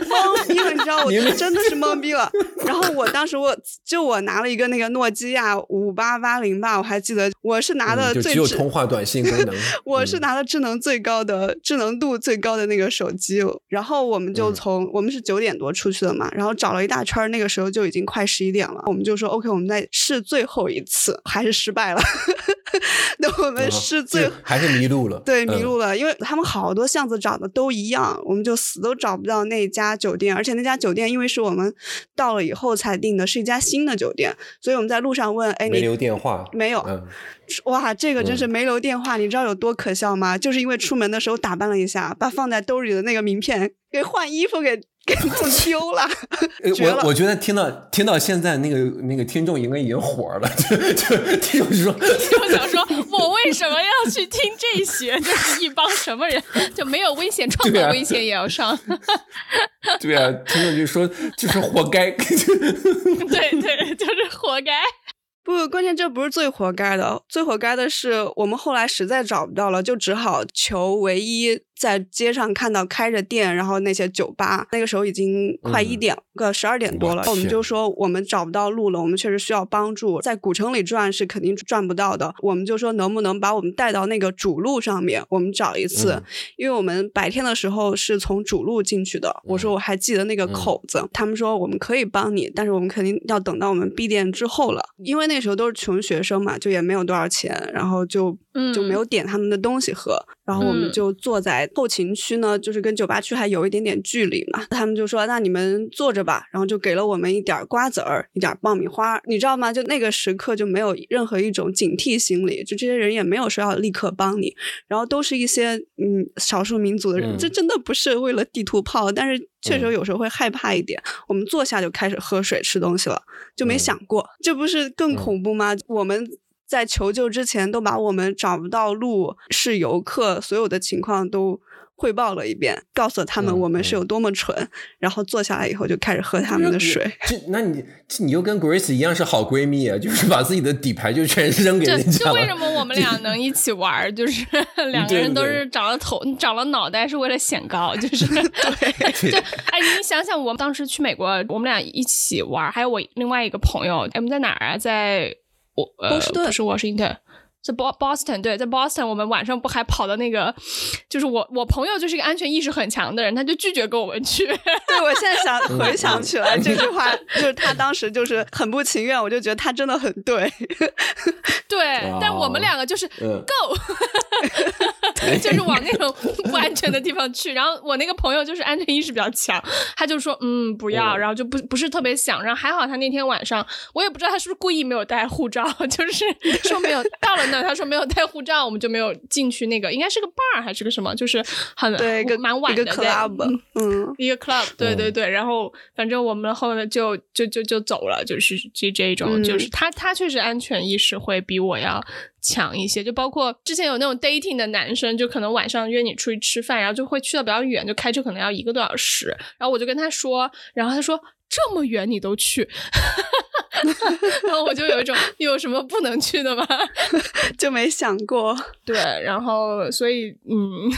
[SPEAKER 1] 懵逼了，你知道，我真的是懵逼了。然后我当时我就我拿了一个那个诺基亚五八八零吧，我还记得我是拿的
[SPEAKER 2] 嗯只有
[SPEAKER 1] 最智
[SPEAKER 2] 通话短信功能。
[SPEAKER 1] 我是
[SPEAKER 2] 嗯
[SPEAKER 1] 拿的智能最高的、智能度最高的那个手机，然后我们就
[SPEAKER 2] 嗯
[SPEAKER 1] 从、我们是九点多出去的嘛，然后找了一大圈儿，那个时候就已经快十一点了，我们就说 OK，我们再试最后一次，还是失败了。那我们
[SPEAKER 2] 啊
[SPEAKER 1] 试最、
[SPEAKER 2] 就还是迷路了，
[SPEAKER 1] 对，迷
[SPEAKER 2] 嗯
[SPEAKER 1] 路了，因为他们好多巷子找的都一样，我们就死都找不到那家酒店，而且那家酒店因为是我们到了以后才订的，是一家新的酒店，所以我们在路上问，哎，你
[SPEAKER 2] 没留电话，
[SPEAKER 1] 没有
[SPEAKER 2] 嗯，
[SPEAKER 1] 哇，这个真是
[SPEAKER 2] 嗯
[SPEAKER 1] 没留电话，你知道有多可笑吗？就是因为出门的时候打扮了一下，把放在兜里的那个名片 给换衣服给给弄丢了，
[SPEAKER 2] 我我觉得听到听到现在那个那个听众应该已经火了，就就听众说，
[SPEAKER 3] 就想说，我为什么要去听这些？就是一帮什么人，就没有危险，创造危险也要上。
[SPEAKER 2] 对啊，听众就说就是活该，
[SPEAKER 3] 对对，就是活该。
[SPEAKER 1] 不，关键这不是最活该的，最活该的是我们后来实在找不到了，就只好求唯一在街上看到开着店，然后那些酒吧，那个时候已经快一
[SPEAKER 2] 嗯。
[SPEAKER 1] 点，个十二点多了，
[SPEAKER 2] 我
[SPEAKER 1] 们就说我们找不到路了，我们确实需要帮助，在古城里转是肯定转不到的，我们就说能不能把我们带到那个主路上面，我们找一次，
[SPEAKER 2] 嗯。
[SPEAKER 1] 因为我们白天的时候是从主路进去的，我说我还记得那个
[SPEAKER 2] 嗯。
[SPEAKER 1] 口子，他们说我们可以帮你，但是我们肯定要等到我们闭店之后了，因为那时候都是穷学生嘛，就也没有多少钱，然后就
[SPEAKER 3] 嗯
[SPEAKER 1] 就没有点他们的东西喝，然后我们
[SPEAKER 3] 嗯。
[SPEAKER 1] 就坐在后勤区呢，就是跟酒吧区还有一点点距离嘛，他们就说那你们坐着吧，然后就给了我们一点瓜子儿，一点爆米花，你知道吗？就那个时刻就没有任何一种警惕心理，就这些人也没有说要立刻帮你，然后都是一些嗯少数民族的人，
[SPEAKER 2] 嗯
[SPEAKER 1] 这真的不是为了地图炮，但是确实
[SPEAKER 2] 嗯
[SPEAKER 1] 有时候会害怕一点。我们坐下就开始喝水吃东西了，就没
[SPEAKER 2] 嗯
[SPEAKER 1] 想过，这不是更
[SPEAKER 2] 嗯
[SPEAKER 1] 恐怖吗？我们。在求救之前，都把我们找不到路、是游客所有的情况都汇报了一遍，告诉他们
[SPEAKER 2] 嗯
[SPEAKER 1] 我们是有多么蠢。然后坐下来以后就开始喝他们的水。
[SPEAKER 2] 这 那你这你又跟 Grace 一样是好闺蜜啊，就是把自己的底牌就全扔给
[SPEAKER 3] 就
[SPEAKER 2] 人家
[SPEAKER 3] 就为什。么我们俩能一起玩儿？就是 两个人都是长了头、长了脑袋，是为了显高，就是 对。就哎，你想想，我们当时去美国，我们俩一起玩儿，还有我另外一个朋友，哎我们在哪儿啊？在我呃
[SPEAKER 1] 波士顿
[SPEAKER 3] 不是 Washington。在 Bo Boston，对，在 Boston，我们晚上不还跑到那个，就是我我朋友就是一个安全意识很强的人，他就拒绝跟我们去。
[SPEAKER 1] 对，我现在想
[SPEAKER 2] 嗯
[SPEAKER 1] 回想起来这句话，就是他当时就是很不情愿，我就觉得他真的很对。
[SPEAKER 3] 对，但我们
[SPEAKER 2] 哦
[SPEAKER 3] 两个就是
[SPEAKER 2] 嗯
[SPEAKER 3] go，就是往那种不安全的地方去。然后我那个朋友就是安全意识比较强，他就说嗯不要，
[SPEAKER 2] 嗯。
[SPEAKER 3] 然后就不不是特别想。然后还好他那天晚上，我也不知道他是不是故意没有带护照，就是说没有到了那，他说没有带护照，我们就没有进去那个，应该是个 bar 还是个什么，就是很
[SPEAKER 1] 对，一个
[SPEAKER 3] 蛮晚的对
[SPEAKER 1] club，
[SPEAKER 3] 嗯
[SPEAKER 1] 嗯，
[SPEAKER 3] 一个 club，对对
[SPEAKER 2] 嗯。
[SPEAKER 3] 对，然后反正我们后来就就就就走了，就是这这种，
[SPEAKER 1] 嗯。
[SPEAKER 3] 就是他他确实安全意识会比我要强一些，就包括之前有那种 dating 的男生，就可能晚上约你出去吃饭，然后就会去的比较远，就开车可能要一个多小时，然后我就跟他说，然后他说这么远你都去，然后我就有一种有什么不能去的吗？
[SPEAKER 1] 就没想过。
[SPEAKER 3] 对，然后所以嗯，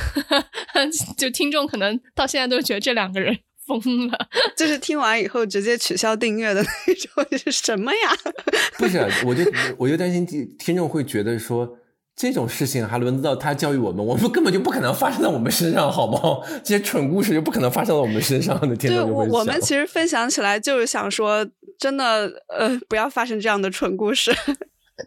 [SPEAKER 3] 就听众可能到现在都觉得这两个人疯了。
[SPEAKER 1] 就是听完以后直接取消订阅的那种，就 是什么呀？
[SPEAKER 2] 不是，啊我就我就担心听听众会觉得说。这种事情还轮得到他教育我们？我们根本就不可能发生在我们身上，好吗？这些蠢故事就不可能发生在我们身上的。听
[SPEAKER 1] 对我
[SPEAKER 2] 众就会想
[SPEAKER 1] 我们其实分享起来就是想说，真的呃，不要发生这样的蠢故事。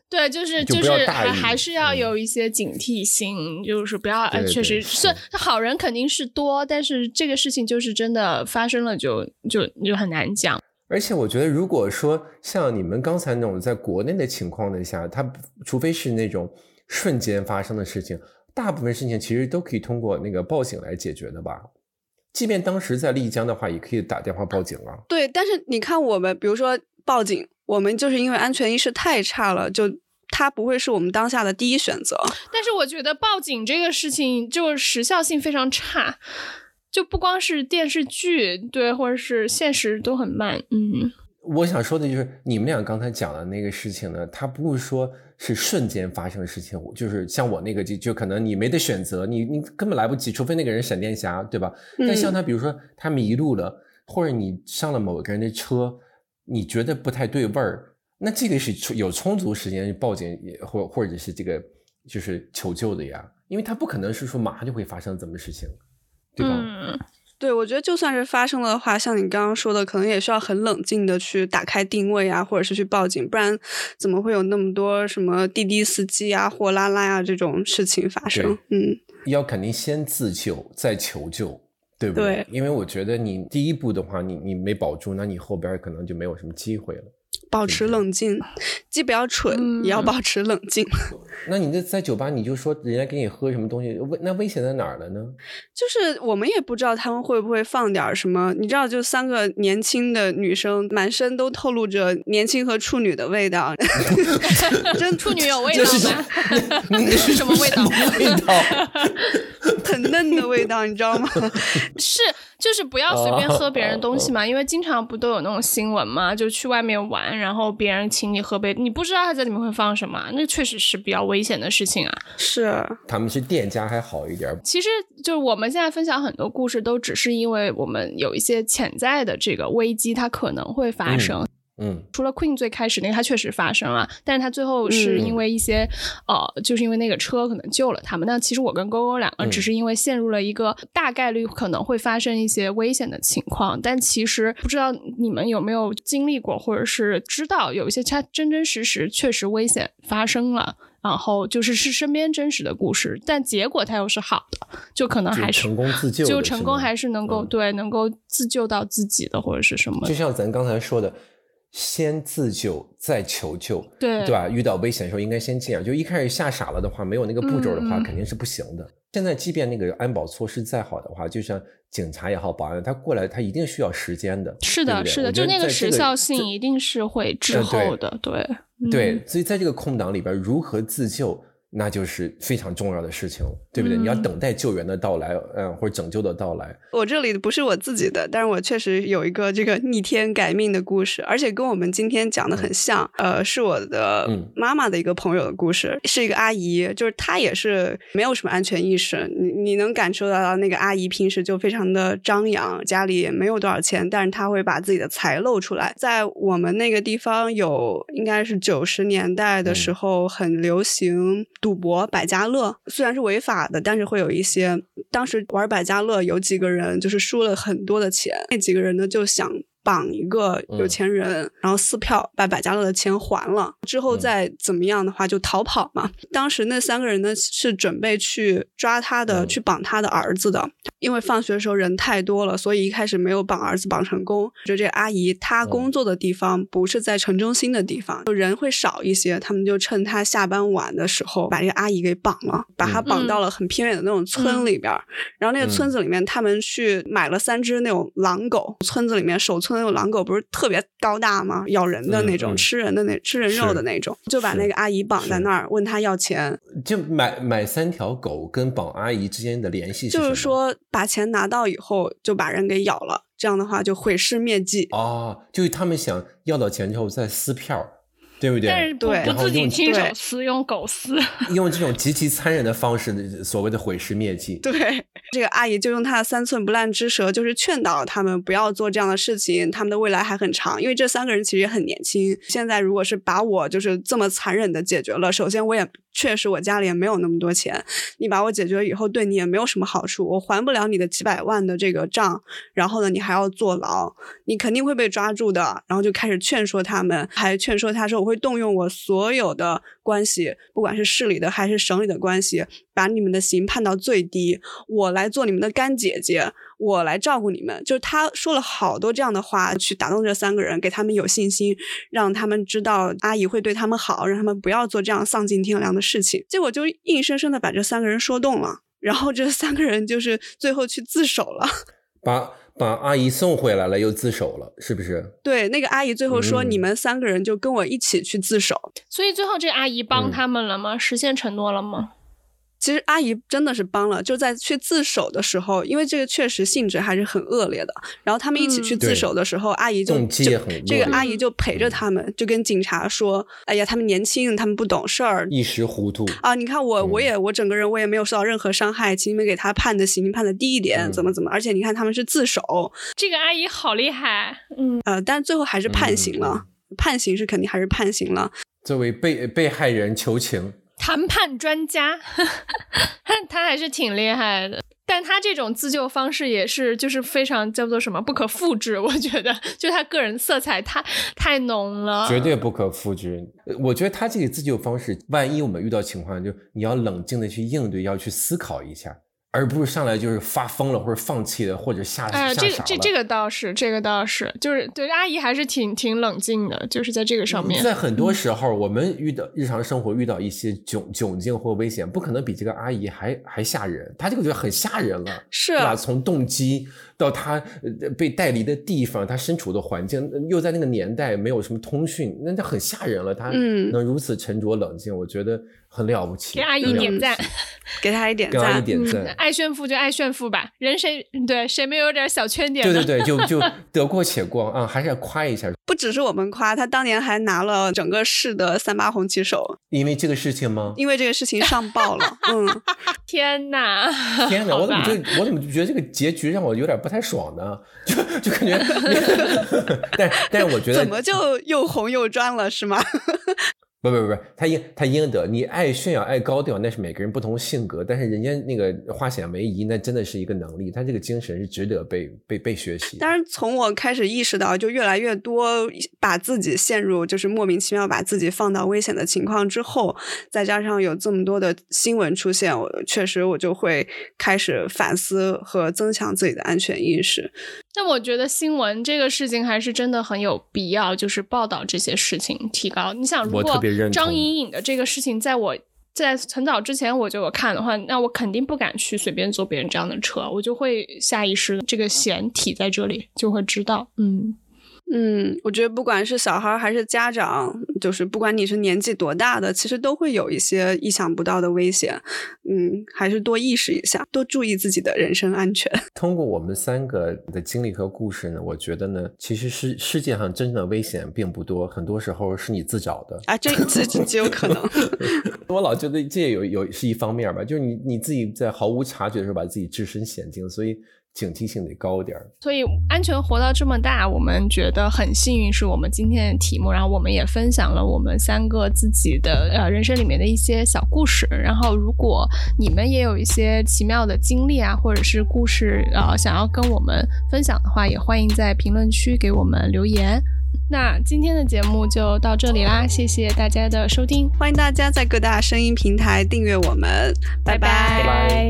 [SPEAKER 3] 对，就是
[SPEAKER 2] 就
[SPEAKER 3] 是还还是要
[SPEAKER 2] 嗯
[SPEAKER 3] 有一些警惕性，就是不要呃，确实
[SPEAKER 2] 对
[SPEAKER 3] 是好人肯定是多，但是这个事情就是真的发生了就就就很难讲。
[SPEAKER 2] 而且我觉得，如果说像你们刚才那种在国内的情况的下，他除非是那种瞬间发生的事情，大部分事情其实都可以通过那个报警来解决的吧。即便当时在丽江的话，也可以打电话报警啊。
[SPEAKER 1] 对，但是你看我们，比如说报警，我们就是因为安全意识太差了，就它不会是我们当下的第一选择。
[SPEAKER 3] 但是我觉得报警这个事情就是时效性非常差。就不光是电视剧，对，或者是现实都很慢。嗯，
[SPEAKER 2] 我想说的就是，你们俩刚才讲的那个事情呢，它不是说是瞬间发生的事情，就是像我那个就就可能你没得选择，你你根本来不及，除非那个人闪电侠，对吧？但像他，比如说他迷路了，或者你上了某个人的车，你觉得不太对味儿，那这个是有充足时间报警，或或者是这个就是求救的呀。因为他不可能是说马上就会发生怎么事情，对吧？
[SPEAKER 1] 嗯，对，我觉得就算是发生了的话，像你刚刚说的，可能也需要很冷静的去打开定位啊，或者是去报警，不然怎么会有那么多什么滴滴司机啊、货拉拉啊这种事情发生？嗯，
[SPEAKER 2] 要肯定先自救再求救，对不对？因为我觉得你第一步的话，你你没保住，那你后边可能就没有什么机会了。
[SPEAKER 1] 保持冷静，既不要蠢，也要保持冷静。
[SPEAKER 2] 那你这在酒吧，你就说人家给你喝什么东西，危那危险在哪儿了呢？
[SPEAKER 1] 就是我们也不知道他们会不会放点什么，你知道，就三个年轻的女生，满身都透露着年轻和处女的味道。
[SPEAKER 3] 真处女有味道吗？是什么味道？
[SPEAKER 2] 味道
[SPEAKER 1] 很嫩的味道，你知道吗？
[SPEAKER 3] 是，就是不要随便喝别人东西嘛，因为经常不都有那种新闻嘛，就去外面玩。然后别人请你喝杯，你不知道他在里面会放什么，那确实是比较危险的事情啊。
[SPEAKER 1] 是，
[SPEAKER 2] 他们是店家还好一点。
[SPEAKER 3] 其实就是我们现在分享很多故事，都只是因为我们有一些潜在的这个危机，它可能会发生。
[SPEAKER 2] 嗯，
[SPEAKER 3] 除了 Queen 最开始那个，他确实发生了，但是他最后是因为一些，呃，就是因为那个车可能救了他们。那其实我跟勾勾两个只是因为陷入了一个大概率可能会发生一些危险的情况，但其实不知道你们有没有经历过，或者是知道有一些它真真实实确实危险发生了，然后就是是身边真实的故事，但结果它又是好的，就可能还是
[SPEAKER 2] 成功自救，
[SPEAKER 3] 就成功还是能够对能够自救到自己的或者是什么，
[SPEAKER 2] 就像咱刚才说的。先自救再求救，
[SPEAKER 3] 对
[SPEAKER 2] 对吧？遇到危险的时候应该先这样。就一开始吓傻了的话，没有那个步骤的话，肯定是不行的。现在即便那个安保措施再好的话，就像警察也好，保安他过来，他一定需要时间的。
[SPEAKER 3] 是的，是的，就那个时效性一定是会滞后的。对
[SPEAKER 2] 对，所以在这个空档里边，如何自救？那就是非常重要的事情，对不对？你要等待救援的到来，嗯，或者拯救的到来。
[SPEAKER 1] 我这里不是我自己的，但是我确实有一个这个逆天改命的故事，而且跟我们今天讲的很像。呃，是我的妈妈的一个朋友的故事，是一个阿姨，就是她也是没有什么安全意识。你你能感受到那个阿姨平时就非常的张扬，家里也没有多少钱，但是她会把自己的财露出来。在我们那个地方，有应该是九十年代的时候很流行。赌博百家乐虽然是违法的，但是会有一些当时玩百家乐有几个人就是输了很多的钱，那几个人呢就想。绑一个有钱人，然后撕票把百家乐的钱还了，之后再怎么样的话就逃跑嘛。当时那三个人呢是准备去抓他的，去绑他的儿子的，因为放学的时候人太多了，所以一开始没有绑儿子绑成功。就这阿姨她工作的地方不是在城中心的地方，就人会少一些，他们就趁她下班晚的时候把这个阿姨给绑了，把她绑到了很偏远的那种村里边。然后那个村子里面，他们去买了三只那种狼狗，村子里面守村。狼狗不是特别高大吗？咬人的那种，吃人的那吃人肉的那种，就把那个阿姨绑在那儿，问他要钱。
[SPEAKER 2] 就买买三条狗跟绑阿姨之间的联系，
[SPEAKER 1] 就是说把钱拿到以后就把人给咬了，这样的话就毁尸灭迹。
[SPEAKER 2] 哦，就是他们想要到钱之后再撕票。对不对？
[SPEAKER 3] 但是不不自己亲手撕，用狗撕，
[SPEAKER 2] 用这种极其残忍的方式，所谓的毁尸灭迹。
[SPEAKER 1] 对，这个阿姨就用她的三寸不烂之舌，就是劝导他们不要做这样的事情，他们的未来还很长。因为这三个人其实也很年轻。现在如果是把我就是这么残忍的解决了，首先我也。确实，我家里也没有那么多钱。你把我解决了以后，对你也没有什么好处。我还不了你的几百万的这个账，然后呢，你还要坐牢，你肯定会被抓住的。然后就开始劝说他们，还劝说他说：“我会动用我所有的关系，不管是市里的还是省里的关系，把你们的刑判到最低，我来做你们的干姐姐。”我来照顾你们，就是他说了好多这样的话，去打动这三个人，给他们有信心，让他们知道阿姨会对他们好，让他们不要做这样丧尽天良的事情。结果就硬生生的把这三个人说动了，然后这三个人就是最后去自首了，
[SPEAKER 2] 把把阿姨送回来了，又自首了，是不是？
[SPEAKER 1] 对，那个阿姨最后说：“你们三个人就跟我一起去自首。”
[SPEAKER 3] 所以最后这阿姨帮他们了吗？实现承诺了吗？
[SPEAKER 1] 其实阿姨真的是帮了，就在去自首的时候，因为这个确实性质还是很恶劣的。然后他们一起去自首的时候，阿姨就就这个阿姨就陪着他们，就跟警察说：“哎呀，他们年轻，他们不懂事儿，
[SPEAKER 2] 一时糊涂
[SPEAKER 1] 啊！你看我，我也我整个人我也没有受到任何伤害，请你们给他判的刑判的低一点，怎么怎么？而且你看他们是自首，
[SPEAKER 3] 这个阿姨好厉害，
[SPEAKER 1] 嗯呃，但最后还是判刑了，判刑是肯定还是判刑了。
[SPEAKER 2] 作为被被害人求情。”
[SPEAKER 3] 谈判专家，他 他还是挺厉害的，但他这种自救方式也是就是非常叫做什么不可复制，我觉得 就他个人色彩太太浓了，
[SPEAKER 2] 绝对不可复制。我觉得他这个自救方式，万一我们遇到情况，就你要冷静的去应对，要去思考一下。而不是上来就是发疯了，或者放弃的，或者吓吓傻了。
[SPEAKER 3] 这这这个倒是，这个倒是，就是对阿姨还是挺挺冷静的，就是在这个上面。
[SPEAKER 2] 在很多时候，我们遇到日常生活遇到一些窘窘境或危险，不可能比这个阿姨还还吓人。她这个就很吓人了，
[SPEAKER 1] 是
[SPEAKER 2] 吧？从动机到他被带离的地方，他身处的环境，又在那个年代没有什么通讯，那就很吓人了。他能如此沉着冷静，我觉得。很了不起，
[SPEAKER 3] 给阿姨点赞，
[SPEAKER 1] 给他一点
[SPEAKER 2] 赞，给阿姨点赞。
[SPEAKER 3] 爱炫富就爱炫富吧，人谁对谁没有点小缺点？
[SPEAKER 2] 对对对，就就得过且过啊，还是要夸一下。
[SPEAKER 1] 不只是我们夸他，当年还拿了整个市的三八红旗手。
[SPEAKER 2] 因为这个事情吗？
[SPEAKER 1] 因为这个事情上报了。嗯，
[SPEAKER 3] 天哪，
[SPEAKER 2] 天哪！我怎么就我怎么就觉得这个结局让我有点不太爽呢？就就感觉，但但我觉得
[SPEAKER 1] 怎么就又红又专了是吗？
[SPEAKER 2] 不不不，他应他应得。你爱炫耀爱高调，那是每个人不同性格。但是人家那个化险为夷，那真的是一个能力。他这个精神是值得被被被学习。
[SPEAKER 1] 当然，从我开始意识到，就越来越多把自己陷入就是莫名其妙把自己放到危险的情况之后，再加上有这么多的新闻出现，我确实我就会开始反思和增强自己的安全意识。
[SPEAKER 3] 那我觉得新闻这个事情还是真的很有必要，就是报道这些事情，提高。你想，如果张颖颖的这个事情，在我在很早之前我就有看的话，那我肯定不敢去随便坐别人这样的车，我就会下意识这个弦体在这里，就会知道，嗯。
[SPEAKER 1] 嗯，我觉得不管是小孩还是家长，就是不管你是年纪多大的，其实都会有一些意想不到的危险。嗯，还是多意识一下，多注意自己的人身安全。
[SPEAKER 2] 通过我们三个的经历和故事呢，我觉得呢，其实是世界上真正的危险并不多，很多时候是你自找的
[SPEAKER 1] 啊，这这极有可能。
[SPEAKER 2] 我老觉得这也有有是一方面吧，就是你你自己在毫无察觉的时候把自己置身险境，所以。警惕性得高点儿，
[SPEAKER 3] 所以安全活到这么大，我们觉得很幸运，是我们今天的题目。然后我们也分享了我们三个自己的呃人生里面的一些小故事。然后如果你们也有一些奇妙的经历啊，或者是故事呃想要跟我们分享的话，也欢迎在评论区给我们留言。那今天的节目就到这里啦，谢谢大家的收听，
[SPEAKER 1] 欢迎大家在各大声音平台订阅我们，拜
[SPEAKER 3] 拜。